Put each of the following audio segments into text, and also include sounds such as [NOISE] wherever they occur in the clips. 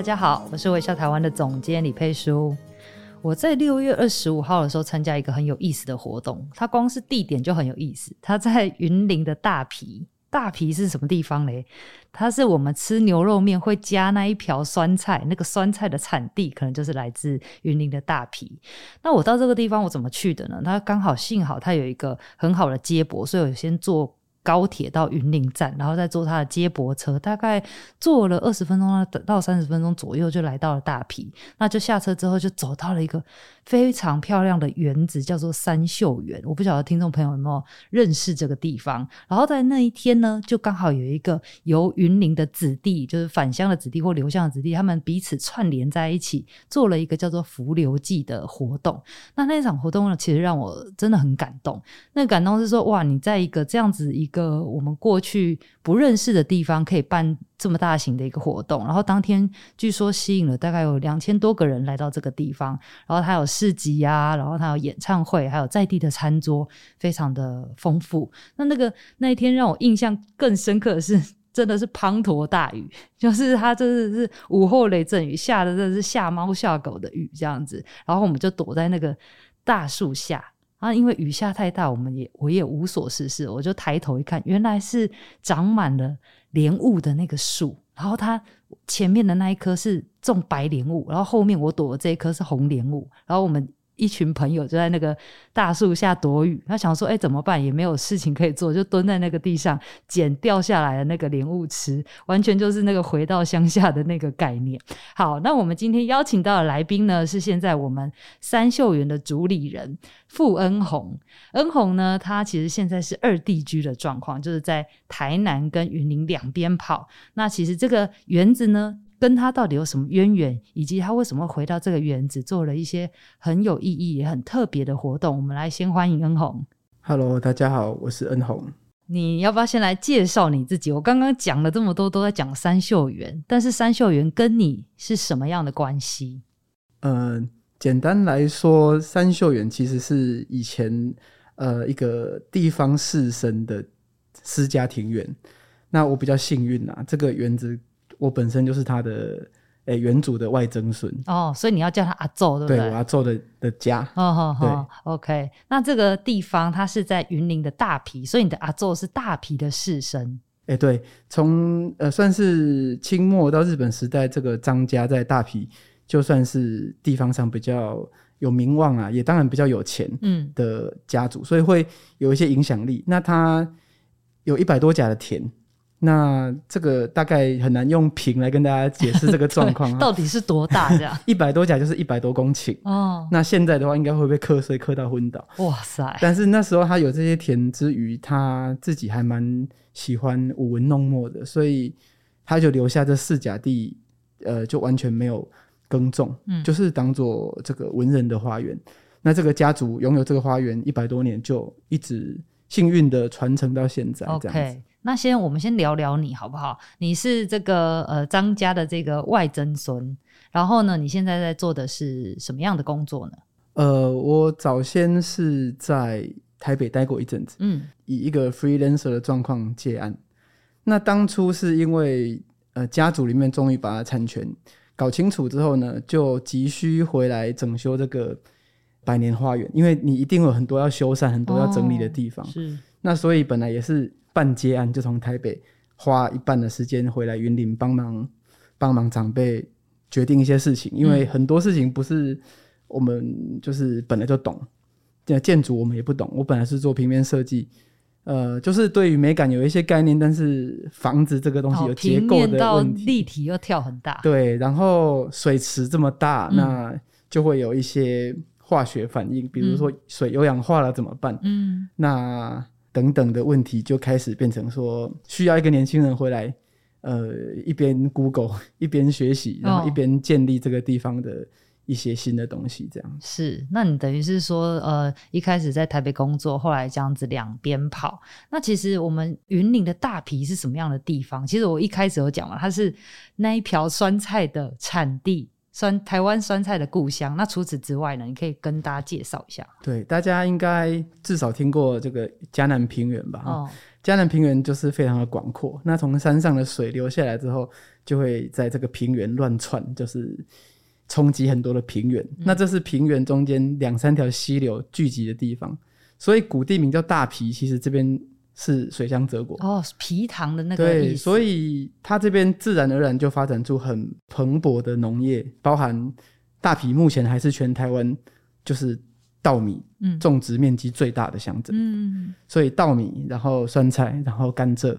大家好，我是微笑台湾的总监李佩书。我在六月二十五号的时候参加一个很有意思的活动，它光是地点就很有意思。它在云林的大皮，大皮是什么地方嘞？它是我们吃牛肉面会加那一瓢酸菜，那个酸菜的产地可能就是来自云林的大皮。那我到这个地方我怎么去的呢？它刚好幸好它有一个很好的接驳，所以我先坐。高铁到云林站，然后再坐他的接驳车，大概坐了二十分钟到三十分钟左右，就来到了大埤。那就下车之后，就走到了一个非常漂亮的园子，叫做三秀园。我不晓得听众朋友有没有认识这个地方。然后在那一天呢，就刚好有一个由云林的子弟，就是返乡的子弟或留乡的子弟，他们彼此串联在一起，做了一个叫做浮流记的活动。那那场活动呢，其实让我真的很感动。那感动是说，哇，你在一个这样子一个。个我们过去不认识的地方，可以办这么大型的一个活动，然后当天据说吸引了大概有两千多个人来到这个地方，然后它有市集啊，然后它有演唱会，还有在地的餐桌，非常的丰富。那那个那一天让我印象更深刻的是，[LAUGHS] 真的是滂沱大雨，就是它真的是午后雷阵雨，下的真的是吓猫吓狗的雨这样子，然后我们就躲在那个大树下。啊，因为雨下太大，我们也我也无所事事，我就抬头一看，原来是长满了莲雾的那个树，然后它前面的那一棵是种白莲雾，然后后面我躲的这一棵是红莲雾，然后我们。一群朋友就在那个大树下躲雨，他想说：“哎，怎么办？也没有事情可以做，就蹲在那个地上捡掉下来的那个莲雾吃，完全就是那个回到乡下的那个概念。”好，那我们今天邀请到的来宾呢，是现在我们三秀园的主理人傅恩鸿。恩鸿呢，他其实现在是二地居的状况，就是在台南跟云林两边跑。那其实这个园子呢，跟他到底有什么渊源，以及他为什么回到这个园子，做了一些很有意义也很特别的活动。我们来先欢迎恩鸿。Hello，大家好，我是恩鸿。你要不要先来介绍你自己？我刚刚讲了这么多，都在讲三秀园，但是三秀园跟你是什么样的关系？嗯、呃，简单来说，三秀园其实是以前呃一个地方士绅的私家庭园。那我比较幸运啊，这个园子。我本身就是他的诶原主的外曾孙哦，所以你要叫他阿祖对不对？对，我阿祖的的家哦好好对，OK。那这个地方它是在云林的大皮，所以你的阿祖是大皮的士绅。哎，对，从呃算是清末到日本时代，这个张家在大皮就算是地方上比较有名望啊，也当然比较有钱嗯的家族，嗯、所以会有一些影响力。那他有一百多甲的田。那这个大概很难用平来跟大家解释这个状况啊，[LAUGHS] 到底是多大这样？[LAUGHS] 一百多甲就是一百多公顷哦。那现在的话，应该会被瞌睡磕到昏倒。哇塞！但是那时候他有这些田之余，他自己还蛮喜欢舞文弄墨的，所以他就留下这四甲地，呃，就完全没有耕种，嗯，就是当做这个文人的花园。那这个家族拥有这个花园一百多年，就一直幸运的传承到现在这样子。Okay. 那先，我们先聊聊你好不好？你是这个呃张家的这个外曾孙，然后呢，你现在在做的是什么样的工作呢？呃，我早先是在台北待过一阵子，嗯，以一个 freelancer 的状况接案。那当初是因为呃家族里面终于把产权搞清楚之后呢，就急需回来整修这个百年花园，因为你一定有很多要修缮、很多要整理的地方。哦、是，那所以本来也是。半接案就从台北花一半的时间回来云林帮忙帮忙长辈决定一些事情，因为很多事情不是我们就是本来就懂，建筑我们也不懂。我本来是做平面设计，呃，就是对于美感有一些概念，但是房子这个东西有结构的问题，立体又跳很大，对，然后水池这么大，那就会有一些化学反应，比如说水有氧化了怎么办？嗯，那。等等的问题就开始变成说，需要一个年轻人回来呃一边 Google [LAUGHS] 一边学习，然后一边建立这个地方的一些新的东西，这样。是，那你等于是说，呃，一开始在台北工作，后来这样子两边跑。那其实我们云林的大皮是什么样的地方？其实我一开始有讲嘛，它是那一瓢酸菜的产地。酸台湾酸菜的故乡。那除此之外呢？你可以跟大家介绍一下。对，大家应该至少听过这个嘉南平原吧？哦，嘉南平原就是非常的广阔。那从山上的水流下来之后，就会在这个平原乱窜，就是冲击很多的平原。嗯。那这是平原中间两三条溪流聚集的地方，所以古地名叫大埤。其实这边。是水乡泽国哦，皮糖的那个。对，所以它这边自然而然就发展出很蓬勃的农业，包含大皮目前还是全台湾就是稻米种植面积最大的乡镇。嗯，所以稻米，然后酸菜，然后甘蔗，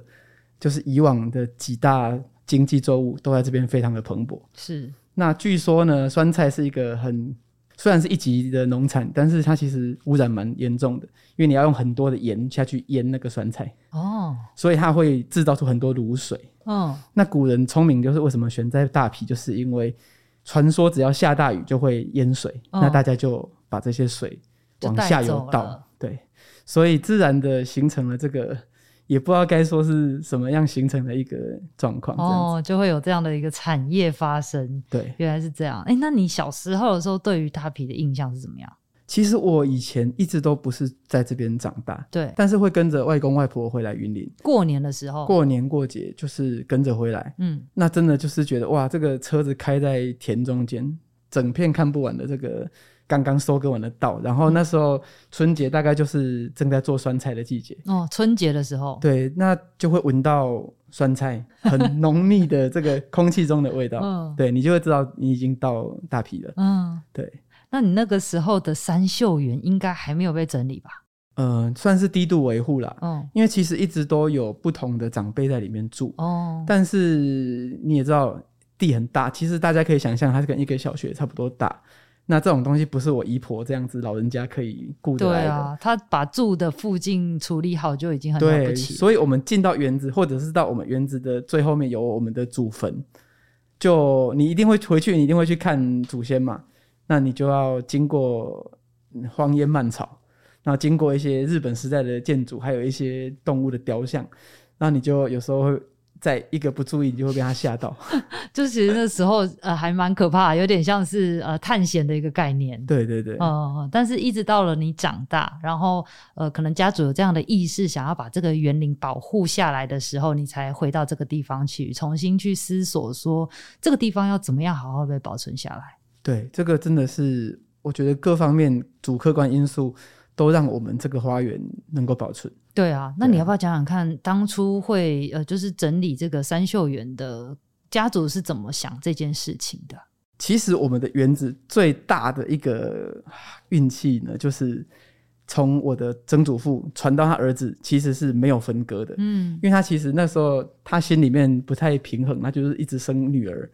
就是以往的几大经济作物都在这边非常的蓬勃。是。那据说呢，酸菜是一个很。虽然是一级的农产，但是它其实污染蛮严重的，因为你要用很多的盐下去腌那个酸菜哦，所以它会制造出很多卤水。哦。那古人聪明，就是为什么选在大埤，就是因为传说只要下大雨就会淹水，哦，那大家就把这些水往下游倒，对，所以自然的形成了这个。也不知道该说是什么样形成的一个状况哦，就会有这样的一个产业发生。对，原来是这样。哎、欸，那你小时候的时候，对于大皮的印象是怎么样？其实我以前一直都不是在这边长大，对，但是会跟着外公外婆回来云林。过年的时候，过年过节就是跟着回来。嗯，那真的就是觉得哇，这个车子开在田中间，整片看不完的这个。刚刚收割完的稻，然后那时候春节大概就是正在做酸菜的季节哦。春节的时候，对，那就会闻到酸菜很浓密的这个空气中的味道。嗯，对，你就会知道你已经到大批了。嗯，对。那你那个时候的三秀园应该还没有被整理吧？呃，算是低度维护了。嗯，因为其实一直都有不同的长辈在里面住。哦，但是你也知道地很大，其实大家可以想象，它是跟一个小学差不多大。那这种东西不是我姨婆这样子老人家可以顾得来的。对啊，他把住的附近处理好就已经很了不起。对，所以我们进到园子，或者是到我们园子的最后面有我们的祖坟，就你一定会回去，你一定会去看祖先嘛。那你就要经过荒烟蔓草，然后经过一些日本时代的建筑，还有一些动物的雕像，那你就有时候会。在一个不注意，你就会被他吓到。[LAUGHS] 就其实那时候呃还蛮可怕，有点像是呃探险的一个概念。对对对。嗯，但是一直到了你长大，然后呃可能家族有这样的意识，想要把这个园林保护下来的时候，你才回到这个地方去，重新去思索说这个地方要怎么样好好被保存下来。对，这个真的是我觉得各方面主客观因素都让我们这个花园能够保存。对啊，那你要不要讲讲看，当初会呃，就是整理这个三秀园的家族是怎么想这件事情的？其实我们的园子最大的一个运气呢，就是从我的曾祖父传到他儿子，其实是没有分割的。嗯，因为他其实那时候他心里面不太平衡，他就是一直生女儿，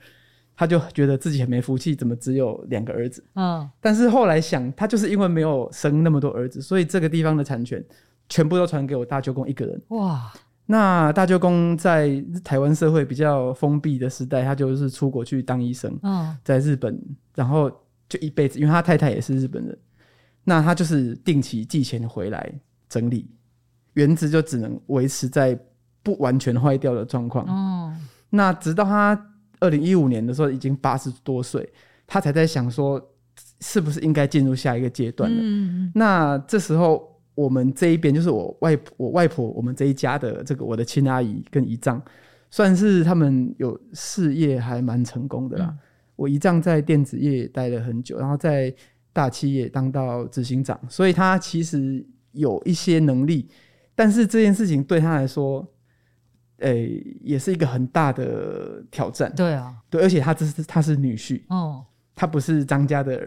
他就觉得自己很没福气，怎么只有两个儿子？嗯，但是后来想，他就是因为没有生那么多儿子，所以这个地方的产权。全部都传给我大舅公一个人。哇！那大舅公在台湾社会比较封闭的时代，他就是出国去当医生。嗯，在日本，然后就一辈子，因为他太太也是日本人，那他就是定期寄钱回来整理原子，就只能维持在不完全坏掉的状况。哦，那直到他二零一五年的时候，已经八十多岁，他才在想说，是不是应该进入下一个阶段了？嗯，那这时候。我们这一边就是我外婆，我外婆，我们这一家的这个我的亲阿姨跟姨丈，算是他们有事业还蛮成功的啦。嗯、我姨丈在电子业待了很久，然后在大企业当到执行长，所以他其实有一些能力。但是这件事情对他来说，诶、欸，也是一个很大的挑战。对啊，对，而且他这是他是女婿哦，他不是张家的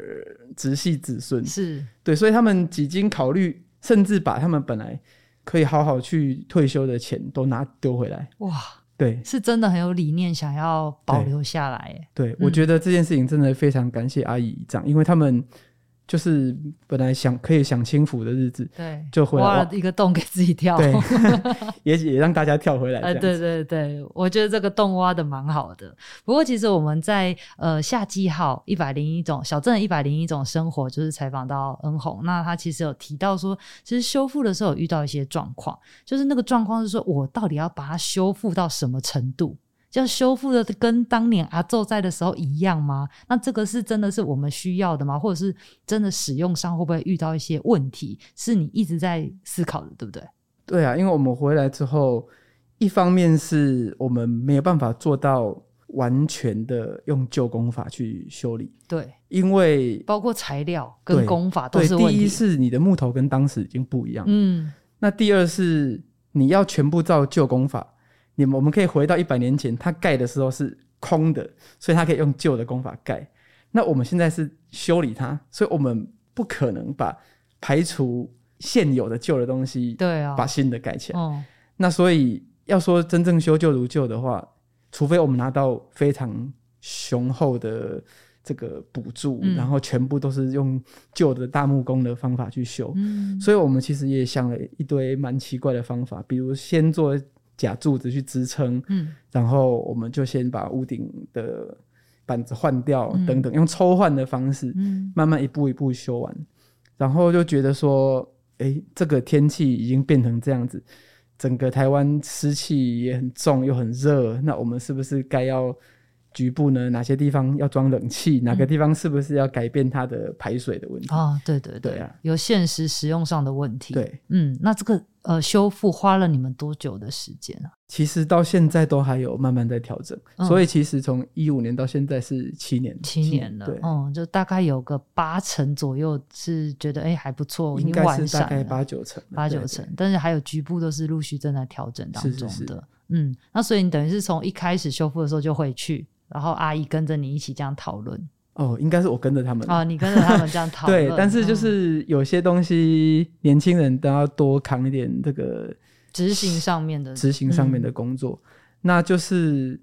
直系子孙，是对，所以他们几经考虑。甚至把他们本来可以好好去退休的钱都拿丢回来，哇！对，是真的很有理念，想要保留下来。对，我觉得这件事情真的非常感谢阿姨这样，因为他们就是本来想可以享清福的日子，对，就回来挖了一个洞给自己跳，对，[LAUGHS] 也也让大家跳回来。哎、呃，对对对，我觉得这个洞挖的蛮好的。不过其实我们在呃夏季号一百零一种小镇一百零一种生活，就是采访到恩宏，那他其实有提到说，其实修复的时候有遇到一些状况，就是那个状况是说我到底要把它修复到什么程度？要修复的跟当年阿祖在的时候一样吗？那这个是真的是我们需要的吗？或者是真的使用上会不会遇到一些问题？是你一直在思考的，对不对？对啊，因为我们回来之后，一方面是我们没有办法做到完全的用旧功法去修理，对，因为包括材料跟功法都是问题。第一是你的木头跟当时已经不一样，嗯，那第二是你要全部照旧功法。你们我们可以回到一百年前，它盖的时候是空的，所以它可以用旧的工法盖。那我们现在是修理它，所以我们不可能把排除现有的旧的东西，[LAUGHS] 对啊，把新的盖起来。哦，那所以要说真正修旧如旧的话，除非我们拿到非常雄厚的这个补助，嗯，然后全部都是用旧的大木工的方法去修。嗯，所以我们其实也想了一堆蛮奇怪的方法，比如先做。假柱子去支撑，嗯，然后我们就先把屋顶的板子换掉，等等，嗯、用抽换的方式，嗯，慢慢一步一步修完，然后就觉得说，哎，这个天气已经变成这样子，整个台湾湿气也很重又很热，那我们是不是该要？局部呢，哪些地方要装冷气？哪个地方是不是要改变它的排水的问题？哦，对对对，对啊，有现实使用上的问题。对，嗯，那这个呃修复花了你们多久的时间啊？其实到现在都还有慢慢在调整，嗯、所以其实从一五年到现在是七年，七年了。对，嗯，就大概有个八成左右是觉得哎还不错，应该是大概八九成，八九成，但是还有局部都是陆续正在调整当中的。是是是嗯，那所以你等于是从一开始修复的时候就会去。然后阿姨跟着你一起这样讨论哦，应该是我跟着他们哦，你跟着他们这样讨论。[LAUGHS] 对，但是就是有些东西，年轻人都要多扛一点这个执行上面的执行上面的工作。嗯、那就是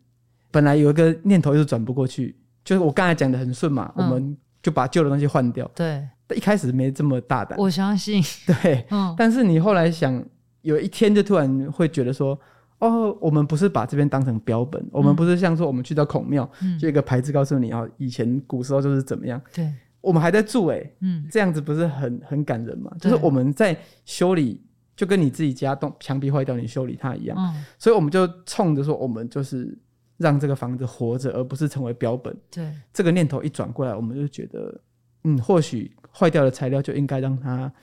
本来有一个念头一直转不过去，就是我刚才讲的很顺嘛，嗯、我们就把旧的东西换掉。对，一开始没这么大胆，我相信。[LAUGHS] 对，嗯，但是你后来想，有一天就突然会觉得说。哦，我们不是把这边当成标本，嗯、我们不是像说我们去到孔庙，嗯、就一个牌子告诉你哦，以前古时候就是怎么样。对，我们还在住哎，嗯，这样子不是很很感人嘛？就是我们在修理，就跟你自己家栋墙壁坏掉，你修理它一样。嗯，所以我们就冲着说，我们就是让这个房子活着，而不是成为标本。对，这个念头一转过来，我们就觉得，嗯，或许坏掉的材料就应该让它。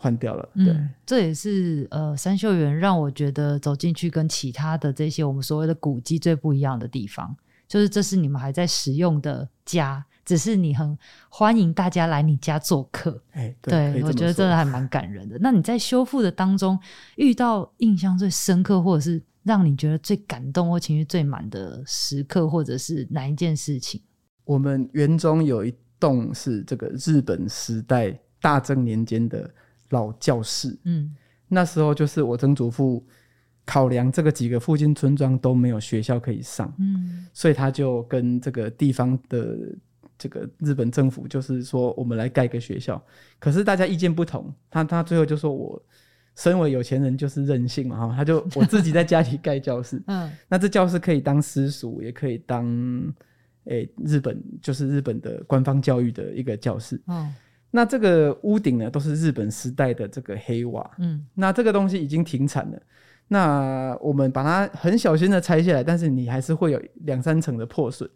换掉了，对，嗯、这也是呃三秀园让我觉得走进去跟其他的这些我们所谓的古迹最不一样的地方，就是这是你们还在使用的家，只是你很欢迎大家来你家做客，哎，对，对我觉得真的还蛮感人的。那你在修复的当中遇到印象最深刻，或者是让你觉得最感动或情绪最满的时刻，或者是哪一件事情？我们园中有一栋是这个日本时代大正年间的。老教室，嗯，那时候就是我曾祖父考量这个几个附近村庄都没有学校可以上，嗯，所以他就跟这个地方的这个日本政府，就是说我们来盖个学校。可是大家意见不同，他他最后就说我身为有钱人就是任性嘛，哈，他就我自己在家里盖教室，[LAUGHS] 嗯，那这教室可以当私塾，也可以当诶、欸、日本就是日本的官方教育的一个教室，嗯。那这个屋顶呢，都是日本时代的这个黑瓦。嗯，那这个东西已经停产了。那我们把它很小心的拆下来，但是你还是会有两三层的破损。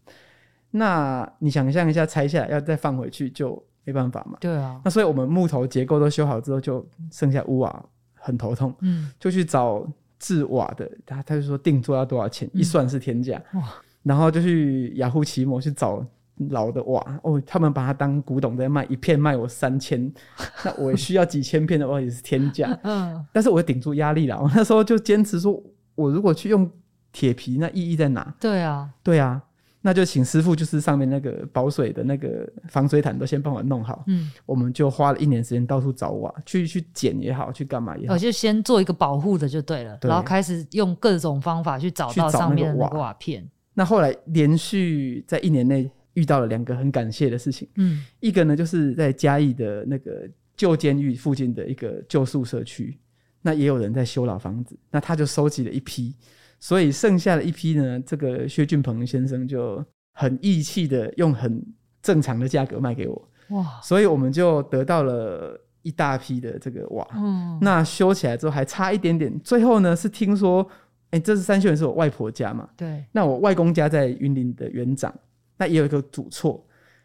那你想象一下，拆下来要再放回去就没办法嘛。对啊。那所以我们木头结构都修好之后，就剩下屋瓦，很头痛。嗯。就去找制瓦的，他他就说定做要多少钱，嗯、一算是天价。哇。然后就去雅虎奇摩去找。老的瓦哦，他们把它当古董在卖，一片卖我三千，[LAUGHS] 那我需要几千片的话也是天价。[LAUGHS] 嗯，但是我顶住压力了，我 [LAUGHS] 那时候就坚持说，我如果去用铁皮，那意义在哪？对啊，对啊，那就请师傅，就是上面那个保水的那个防水毯都先帮我弄好。嗯，我们就花了一年时间到处找瓦，去去捡也好，去干嘛也好，我就先做一个保护的就对了，对然后开始用各种方法去找到上面的那个瓦片。那后来连续在一年内。遇到了两个很感谢的事情。嗯，一个呢就是在嘉义的那个旧监狱附近的一个旧宿舍区，那也有人在修老房子，那他就收集了一批，所以剩下的一批呢，这个薛俊鹏先生就很义气的用很正常的价格卖给我。哇，所以我们就得到了一大批的这个瓦。嗯，那修起来之后还差一点点，最后呢是听说。哎、欸，这是三秀园，是我外婆家嘛？对。那我外公家在云林的园长，那也有一个主厝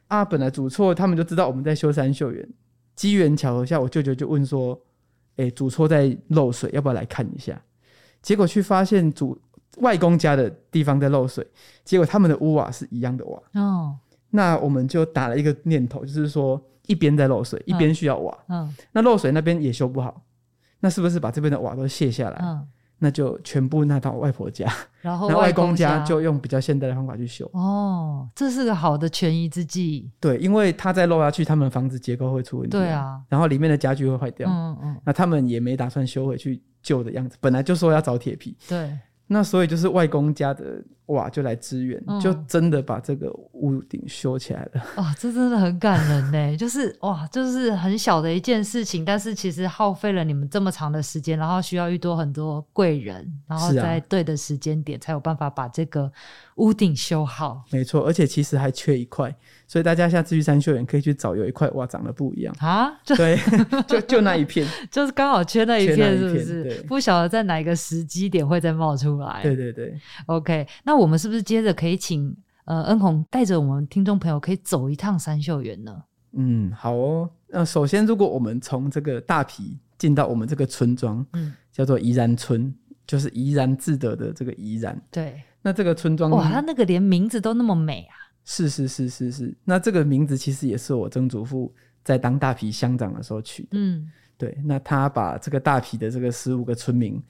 啊。本来主厝他们就知道我们在修山秀园，机缘巧合下，我舅舅就问说：“哎、欸，主厝在漏水，要不要来看一下？”结果去发现主外公家的地方在漏水，结果他们的屋瓦是一样的瓦。哦。那我们就打了一个念头，就是说一边在漏水，一边需要瓦。嗯。那漏水那边也修不好，那是不是把这边的瓦都卸下来？嗯。那就全部拿到外婆家，[LAUGHS] 然后外公家就用比较现代的方法去修。哦，这是个好的权宜之计。对，因为他再漏下去，他们房子结构会出问题。对啊，然后里面的家具会坏掉。嗯嗯，那他们也没打算修回去旧的样子，本来就说要找铁皮。对。那所以就是外公家的瓦就来支援，嗯、就真的把这个屋顶修起来了。[LAUGHS] 哇，这真的很感人呢，[LAUGHS] 就是哇，就是很小的一件事情，但是其实耗费了你们这么长的时间，然后需要遇多很多贵人，然后在对的时间点才有办法把这个屋顶修好。没错，而且其实还缺一块。所以大家下次去三秀园可以去找，有一块哇长得不一样啊？对，就就那一片，[LAUGHS] 就是刚好缺那一片，是不是？对，不晓得在哪一个时机点会再冒出来。对对对。OK，那我们是不是接着可以请呃恩宏带着我们听众朋友可以走一趟三秀园呢？嗯，好哦。那首先，如果我们从这个大皮进到我们这个村庄，嗯，叫做怡然村，就是怡然自得的这个怡然。对。那这个村庄哇，它那个连名字都那么美啊！是是是是是，那这个名字其实也是我曾祖父在当大皮乡长的时候取的。嗯，对，那他把这个大皮的这个十五个村民，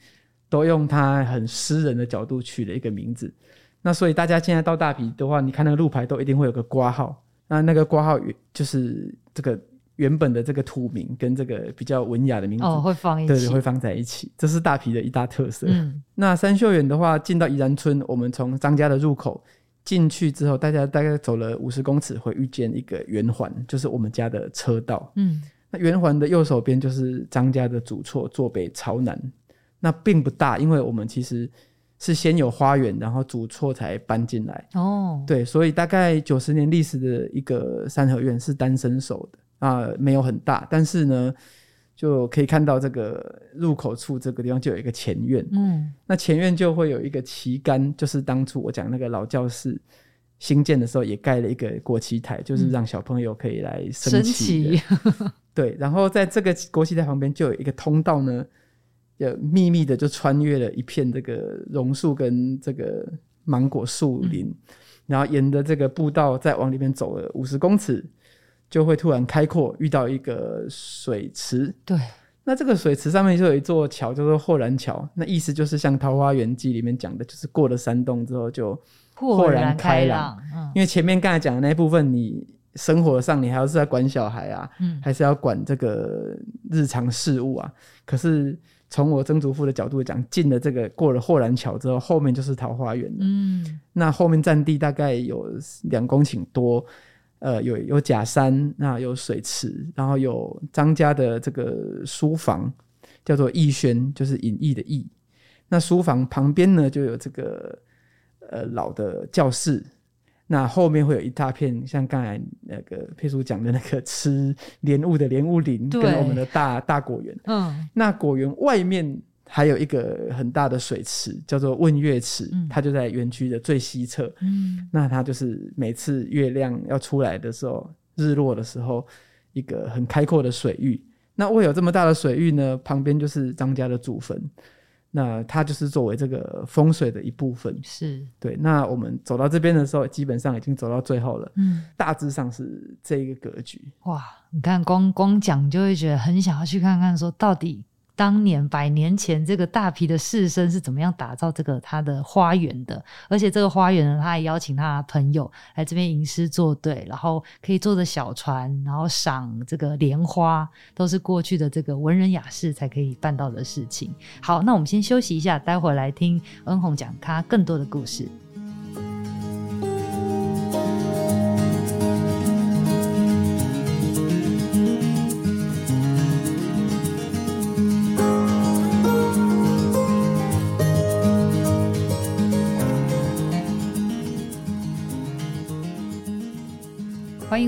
都用他很私人的角度取了一个名字。那所以大家现在到大皮的话，你看那个路牌都一定会有个挂号，那那个挂号就是这个原本的这个土名跟这个比较文雅的名字哦，会放一起，对，会放在一起，这是大皮的一大特色。嗯，[LAUGHS] 那三秀园的话，进到怡然村，我们从张家的入口。进去之后，大家大概走了五十公尺，会遇见一个圆环，就是我们家的车道。嗯，那圆环的右手边就是张家的主厝，坐北朝南。那并不大，因为我们其实是先有花园，然后主厝才搬进来。哦，对，所以大概九十年历史的一个三合院是单身手的啊，没有很大，但是呢。就可以看到这个入口处这个地方就有一个前院，嗯，那前院就会有一个旗杆，就是当初我讲那个老教室新建的时候也盖了一个国旗台，就是让小朋友可以来升旗。对，然后在这个国旗台旁边就有一个通道呢，就秘密的就穿越了一片这个榕树跟这个芒果树林，嗯，然后沿着这个步道再往里面走了五十公尺。就会突然开阔，遇到一个水池。对，那这个水池上面就有一座桥，叫做霍然桥。那意思就是像《桃花源记》里面讲的，就是过了山洞之后就豁然开朗。因为前面刚才讲的那一部分，你生活上你还要是在管小孩啊，嗯、还是要管这个日常事务啊。可是从我曾祖父的角度讲，进了这个过了霍然桥之后，后面就是桃花源。嗯，那后面占地大概有两公顷多。呃，有有假山，那有水池，然后有张家的这个书房，叫做逸轩，就是隐逸的逸。那书房旁边呢，就有这个呃老的教室。那后面会有一大片，像刚才那个佩叔讲的那个吃莲雾的莲雾林，跟我们的大大果园。嗯，那果园外面。还有一个很大的水池，叫做问月池，嗯、它就在园区的最西侧。嗯，那它就是每次月亮要出来的时候，日落的时候，一个很开阔的水域。那为有这么大的水域呢，旁边就是张家的祖坟，那它就是作为这个风水的一部分。是对。那我们走到这边的时候，基本上已经走到最后了。嗯，大致上是这一个格局。哇，你看光光讲就会觉得很想要去看看，说到底。当年百年前，这个大批的士绅是怎么样打造这个他的花园的？而且这个花园呢，他还邀请他的朋友来这边吟诗作对，然后可以坐着小船，然后赏这个莲花，都是过去的这个文人雅士才可以办到的事情。好，那我们先休息一下，待会儿来听恩宏讲他更多的故事。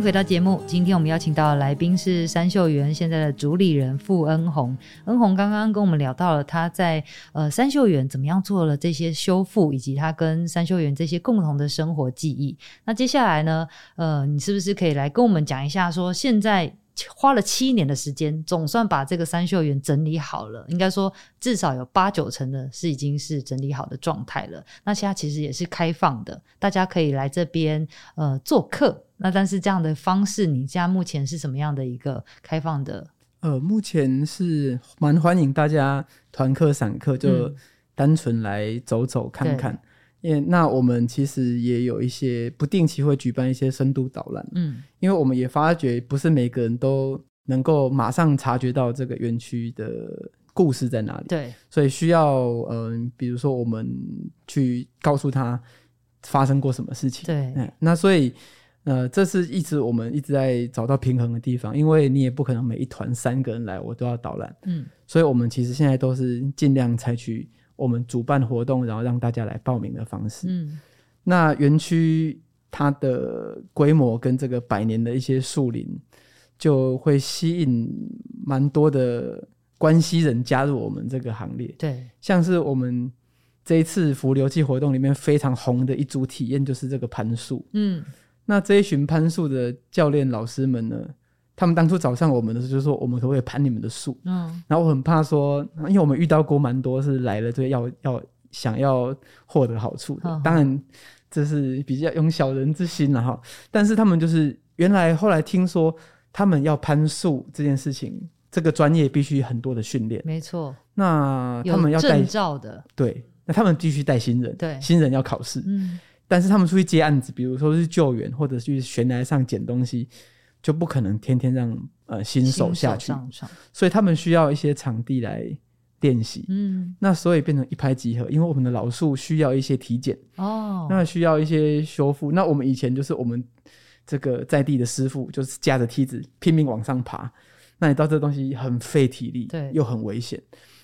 回到节目。今天我们邀请到的来宾是三秀园现在的主理人傅恩宏。恩宏刚刚跟我们聊到了他在呃三秀园怎么样做了这些修复，以及他跟三秀园这些共同的生活记忆。那接下来呢，呃，你是不是可以来跟我们讲一下，说现在？花了七年的时间，总算把这个三秀园整理好了。应该说，至少有八九成的是已经是整理好的状态了。那现在其实也是开放的，大家可以来这边呃做客。那但是这样的方式，你家目前是什么样的一个开放的？呃，目前是蛮欢迎大家团客散客，就单纯来走走看看。嗯因为那我们其实也有一些不定期会举办一些深度导览，嗯，因为我们也发觉不是每个人都能够马上察觉到这个园区的故事在哪里，对，所以需要嗯、呃，比如说我们去告诉他发生过什么事情，对，嗯，那所以呃，这是一直我们一直在找到平衡的地方，因为你也不可能每一团三个人来我都要导览，嗯，所以我们其实现在都是尽量采取。我们主办活动，然后让大家来报名的方式。嗯，那园区它的规模跟这个百年的一些树林，就会吸引蛮多的关系人加入我们这个行列。对，像是我们这一次浮流季活动里面非常红的一组体验，就是这个攀树。嗯，那这一群攀树的教练老师们呢？他们当初找上我们的时候，就是说我们可不可以攀你们的树？嗯，然后我很怕说，因为我们遇到过蛮多是来了就要要想要获得好处的，当然这是比较用小人之心了哈。但是他们就是原来后来听说他们要攀树这件事情，这个专业必须很多的训练，没错。那他们要带证照的，对，那他们必须带新人，对，新人要考试，嗯。但是他们出去接案子，比如说是救援或者去悬崖上捡东西。就不可能天天让呃新手下去，所以他们需要一些场地来练习。嗯，那所以变成一拍即合，因为我们的老树需要一些体检哦，那需要一些修复。那我们以前就是我们这个在地的师傅，就是架着梯子拼命往上爬。那你知道这东西很费体力，对，又很危险。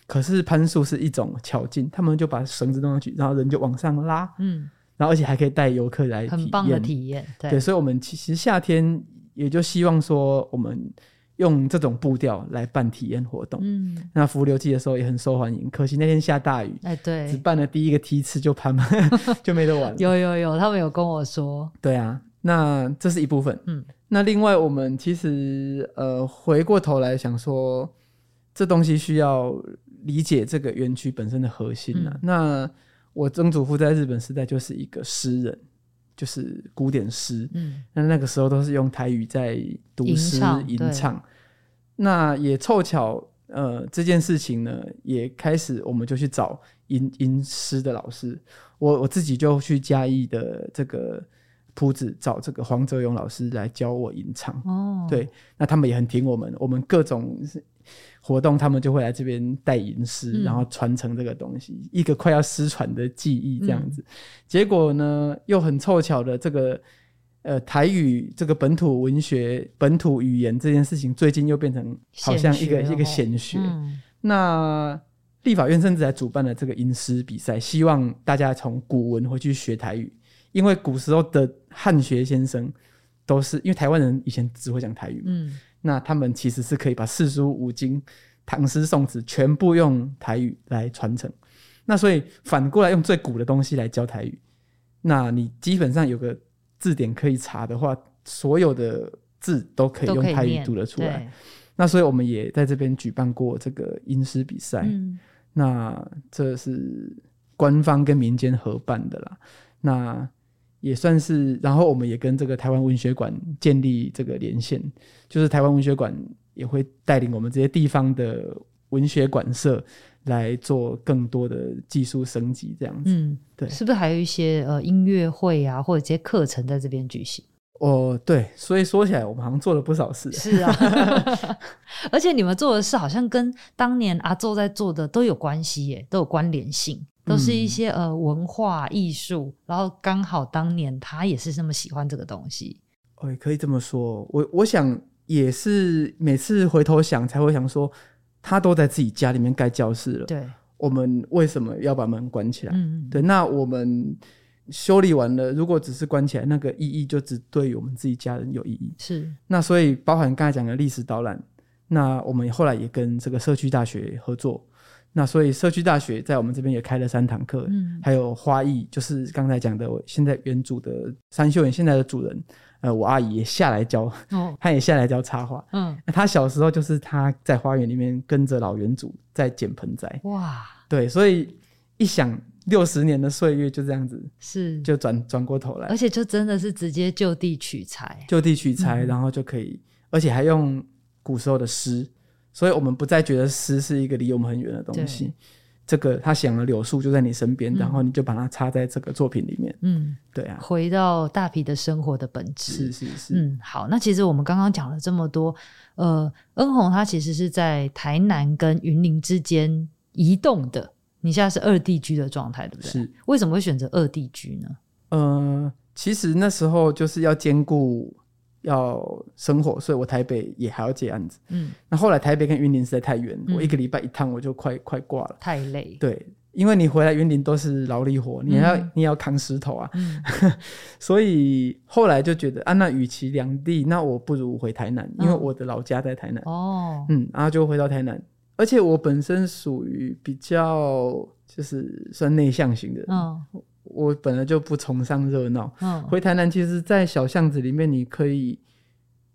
可是攀树是一种巧劲，他们就把绳子弄上去，然后人就往上拉，嗯，然后而且还可以带游客来体验，很棒的体验。对，对，所以我们其实夏天。也就希望说，我们用这种步调来办体验活动。嗯，那浮流季的时候也很受欢迎。可惜那天下大雨，哎，对，只办了第一个梯次就拍满 [LAUGHS] 就没得玩 [LAUGHS] 了。有有有，他们有跟我说。对啊，那这是一部分。嗯，那另外我们其实呃回过头来想说，这东西需要理解这个园区本身的核心啊。嗯，那我曾祖父在日本时代就是一个诗人。就是古典诗，嗯，那那个时候都是用台语在读诗吟唱，那也凑巧，呃，这件事情呢，也开始我们就去找吟吟诗的老师，我我自己就去嘉义的这个铺子找这个黄泽勇老师来教我吟唱，哦，对，那他们也很挺我们，我们各种。活动，他们就会来这边带吟诗，然后传承这个东西，嗯、一个快要失传的技艺这样子。嗯、结果呢，又很凑巧的，这个呃台语这个本土文学、本土语言这件事情，最近又变成好像一个一个显学。嗯、那立法院甚至还主办了这个吟诗比赛，希望大家从古文回去学台语，因为古时候的汉学先生都是因为台湾人以前只会讲台语嘛。嗯那他们其实是可以把四书五经、唐诗宋词全部用台语来传承。那所以反过来用最古的东西来教台语，那你基本上有个字典可以查的话，所有的字都可以用台语读得出来。那所以我们也在这边举办过这个吟诗比赛。嗯、那这是官方跟民间合办的啦。那也算是，然后我们也跟这个台湾文学馆建立这个连线，就是台湾文学馆也会带领我们这些地方的文学馆社来做更多的技术升级，这样子。嗯，对，是不是还有一些呃音乐会啊，或者这些课程在这边举行？哦，对，所以说起来，我们好像做了不少事。是啊，[LAUGHS] 而且你们做的事好像跟当年阿祖在做的都有关系耶，都有关联性。都是一些呃文化艺术，然后刚好当年他也是这么喜欢这个东西。哦，也可以这么说。我我想也是每次回头想才会想说，他都在自己家里面盖教室了。对，我们为什么要把门关起来？嗯，对。那我们修理完了，如果只是关起来，那个意义就只对于我们自己家人有意义。是。那所以包含刚才讲的历史导览，那我们后来也跟这个社区大学合作。那所以社区大学在我们这边也开了三堂课，嗯，还有花艺，就是刚才讲的，我现在原主的三秀园现在的主人，呃，我阿姨也下来教，哦，[LAUGHS] 她也下来教插花，嗯，那她小时候就是她在花园里面跟着老园主在捡盆栽，哇，对，所以一想六十年的岁月就这样子是。就转转过头来，而且就真的是直接就地取材，就地取材，嗯，然后就可以，而且还用古时候的诗。所以我们不再觉得诗是一个离我们很远的东西。这个他想的柳树就在你身边，嗯，然后你就把它插在这个作品里面。嗯，对啊，回到大皮的生活的本质。是是是。嗯，好，那其实我们刚刚讲了这么多，呃，恩鸿他其实是在台南跟云林之间移动的。你现在是二地居的状态，对不对？是。为什么会选择二地居呢？呃，其实那时候就是要兼顾。要生活，所以我台北也还要接案子。嗯，那后来台北跟云林实在太远，嗯，我一个礼拜一趟我就快快挂了，太累。对，因为你回来云林都是劳力活，你要，嗯，你要扛石头啊。嗯，[LAUGHS] 所以后来就觉得啊，那与其两地，那我不如回台南，因为我的老家在台南。哦，嗯，然后就回到台南，而且我本身属于比较就是算内向型的嗯。哦我本来就不崇尚热闹，嗯，回台南其实，在小巷子里面，你可以，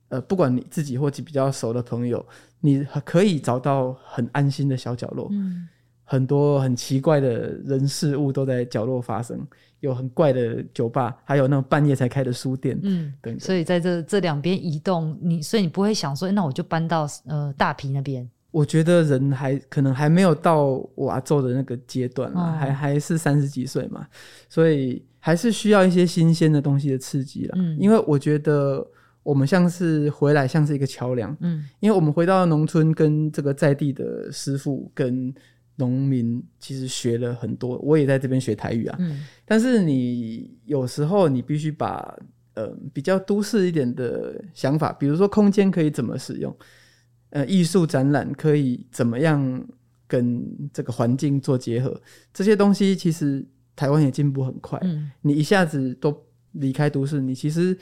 呃，不管你自己或者比较熟的朋友，你可以找到很安心的小角落，嗯，很多很奇怪的人事物都在角落发生，有很怪的酒吧，还有那种半夜才开的书店，嗯，对。所以在这这两边移动，你所以你不会想说，那我就搬到呃大坪那边。我觉得人还可能还没有到我阿祖的那个阶段啦，哦、还还是三十几岁嘛，所以还是需要一些新鲜的东西的刺激啦。嗯，因为我觉得我们像是回来像是一个桥梁，嗯，因为我们回到农村跟这个在地的师傅跟农民其实学了很多，我也在这边学台语啊，嗯，但是你有时候你必须把呃比较都市一点的想法，比如说空间可以怎么使用。呃，艺术展览可以怎么样跟这个环境做结合？这些东西其实台湾也进步很快。嗯，你一下子都离开都市，你其实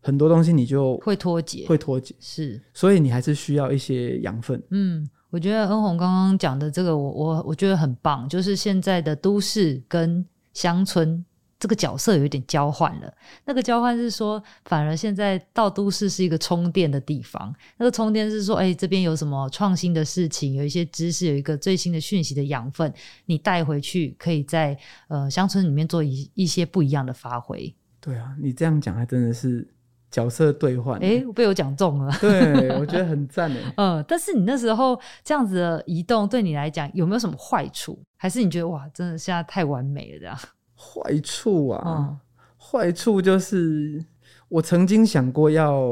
很多东西你就会脱节，会脱节。是，所以你还是需要一些养分。嗯，我觉得恩鸿刚刚讲的这个我，我我我觉得很棒，就是现在的都市跟乡村。这个角色有一点交换了。那个交换是说，反而现在到都市是一个充电的地方。那个充电是说，哎，这边有什么创新的事情，有一些知识，有一个最新的讯息的养分，你带回去，可以在呃乡村里面做一一些不一样的发挥。对啊，你这样讲还真的是角色兑换。哎，被我讲中了。对，[LAUGHS] 我觉得很赞诶。嗯，但是你那时候这样子的移动，对你来讲有没有什么坏处？还是你觉得哇，真的现在太完美了这样？坏处啊，坏、嗯、处就是我曾经想过要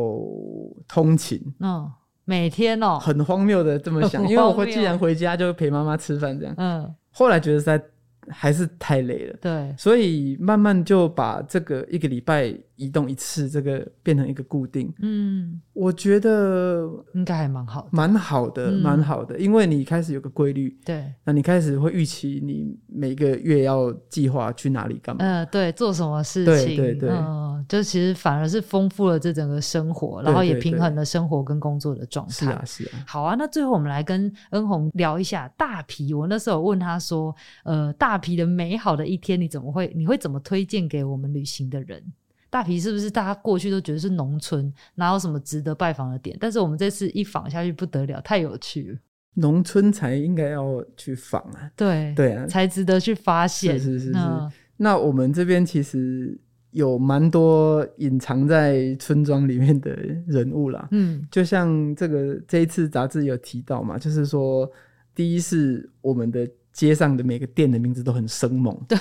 通勤，嗯，每天哦，很荒谬的这么想，[LAUGHS] 因为我会既然回家就陪妈妈吃饭这样，嗯，后来觉得在。还是太累了，对，所以慢慢就把这个一个礼拜移动一次，这个变成一个固定。嗯，我觉得应该还蛮好的，蛮好的，蛮、嗯、好的，因为你开始有个规律，对，那你开始会预期你每个月要计划去哪里干嘛？嗯、呃，对，做什么事情？对对对，嗯，就其实反而是丰富了这整个生活，然后也平衡了生活跟工作的状态。是啊，是啊。好啊，那最后我们来跟恩红聊一下大皮。我那时候问他说，呃，大。皮的美好的一天，你怎么会？你会怎么推荐给我们旅行的人？大皮是不是大家过去都觉得是农村，哪有什么值得拜访的点？但是我们这次一访下去不得了，太有趣了。农村才应该要去访啊，对对啊，才值得去发现。是是是那我们这边其实有蛮多隐藏在村庄里面的人物啦。嗯，就像这个这一次杂志有提到嘛，就是说，第一是我们的。街上的每个店的名字都很生猛。对，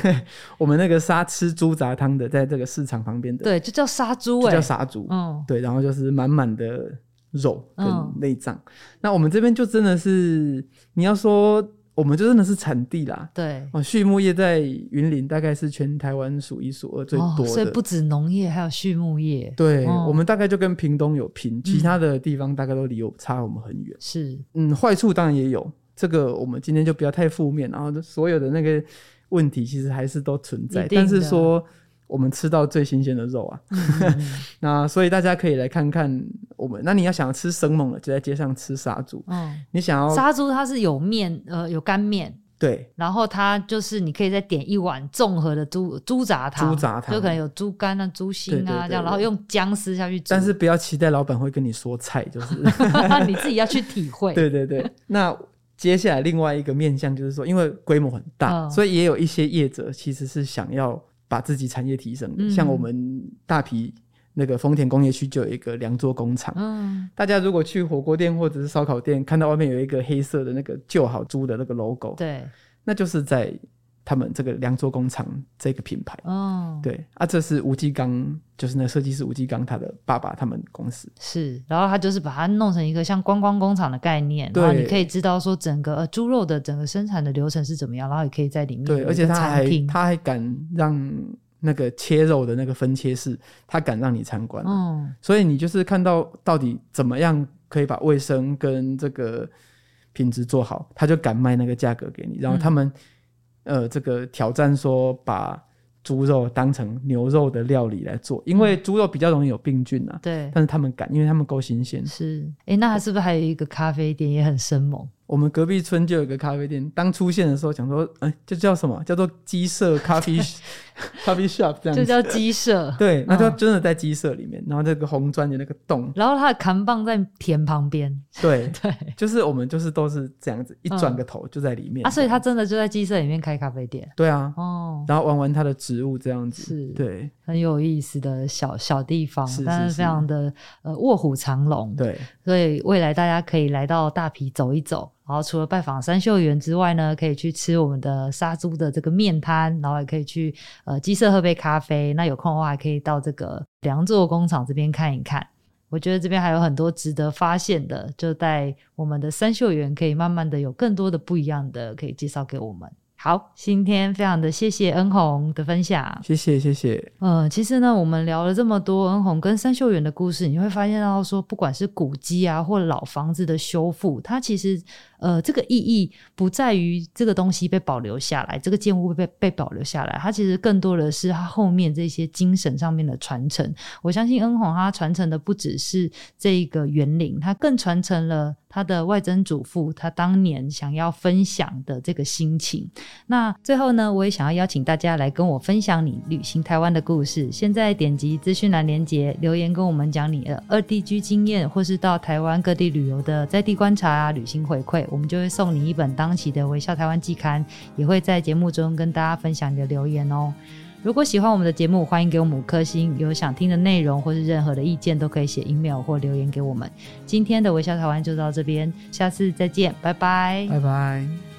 [LAUGHS] 我们那个杀吃猪杂汤的，在这个市场旁边的，对，就叫杀猪，就叫杀猪。嗯，对，然后就是满满的肉跟内脏。嗯、那我们这边就真的是，你要说我们就真的是产地啦。对，哦，畜牧业在云林大概是全台湾数一数二最多的，哦，所以不止农业，还有畜牧业。对，哦、我们大概就跟屏东有拼，其他的地方大概都离我差我们很远。是，嗯，坏处当然也有。这个我们今天就不要太负面，然后所有的那个问题其实还是都存在，但是说我们吃到最新鲜的肉啊，嗯、[LAUGHS] 那所以大家可以来看看我们。那你要想要吃生猛的，就在街上吃杀猪。嗯，你想要杀猪，它是有面，呃，有干面。对，然后它就是你可以再点一碗综合的猪猪杂汤，猪杂汤就可能有猪肝啊、猪心啊对对对对这样，然后用姜丝下去煮。但是不要期待老板会跟你说菜，就是 [LAUGHS] 你自己要去体会。对对对，那接下来另外一个面向就是说，因为规模很大，哦、所以也有一些业者其实是想要把自己产业提升的，嗯、像我们大皮那个丰田工业区就有一个良作工厂。嗯，大家如果去火锅店或者是烧烤店，看到外面有一个黑色的那个旧好猪的那个 logo，对，那就是在他们这个梁作工厂这个品牌。哦，对啊，这是吴继刚，就是那设计师吴继刚他的爸爸他们公司。是，然后他就是把它弄成一个像观光工厂的概念，然后你可以知道说整个呃猪肉的整个生产的流程是怎么样，然后也可以在里面对，而且他还他还敢让。那个切肉的那个分切室，他敢让你参观，嗯，所以你就是看到到底怎么样可以把卫生跟这个品质做好，他就敢卖那个价格给你。然后他们，嗯、呃，这个挑战说把猪肉当成牛肉的料理来做，因为猪肉比较容易有病菌啊。对，但是他们敢，因为他们够新鲜。是，哎、欸，那他是不是还有一个咖啡店也很生猛？我们隔壁村就有一个咖啡店，当出现的时候，讲说，哎、欸，这叫什么？叫做鸡舍咖啡。[LAUGHS] 咖啡 shop 这样子，就叫鸡舍。对，那就真的在鸡舍里面，嗯、然后那个红砖的那个洞，然后它的扛棒在田旁边。对 [LAUGHS] 对，就是我们就是都是这样子，一转个头就在里面。嗯、啊，所以他真的就在鸡舍里面开咖啡店。对啊，哦，然后玩玩他的植物这样子，是，对，很有意思的小小地方，是是是，但是非常的呃卧虎藏龙。对，所以未来大家可以来到大埤走一走。然后除了拜访三秀园之外呢，可以去吃我们的杀猪的这个面摊，然后也可以去呃鸡舍喝杯咖啡。那有空的话，还可以到这个良作工厂这边看一看。我觉得这边还有很多值得发现的，就在我们的三秀园，可以慢慢的有更多的不一样的可以介绍给我们。好，今天非常的谢谢恩红的分享，谢谢谢谢。嗯，其实呢，我们聊了这么多恩红跟三秀园的故事，你会发现到说，不管是古迹啊，或老房子的修复，它其实。呃，这个意义不在于这个东西被保留下来，这个建物被被保留下来，它其实更多的是它后面这些精神上面的传承。我相信恩宏他传承的不只是这个园林，他更传承了他的外曾祖父他当年想要分享的这个心情。那最后呢，我也想要邀请大家来跟我分享你旅行台湾的故事。现在点击资讯栏连接，留言跟我们讲你的二地居经验，或是到台湾各地旅游的在地观察啊，旅行回馈。我们就会送你一本当期的《微笑台湾季刊》，也会在节目中跟大家分享你的留言哦。如果喜欢我们的节目，欢迎给我们五颗星。有想听的内容或是任何的意见，都可以写 email 或留言给我们。今天的《微笑台湾》就到这边，下次再见，拜拜，拜拜。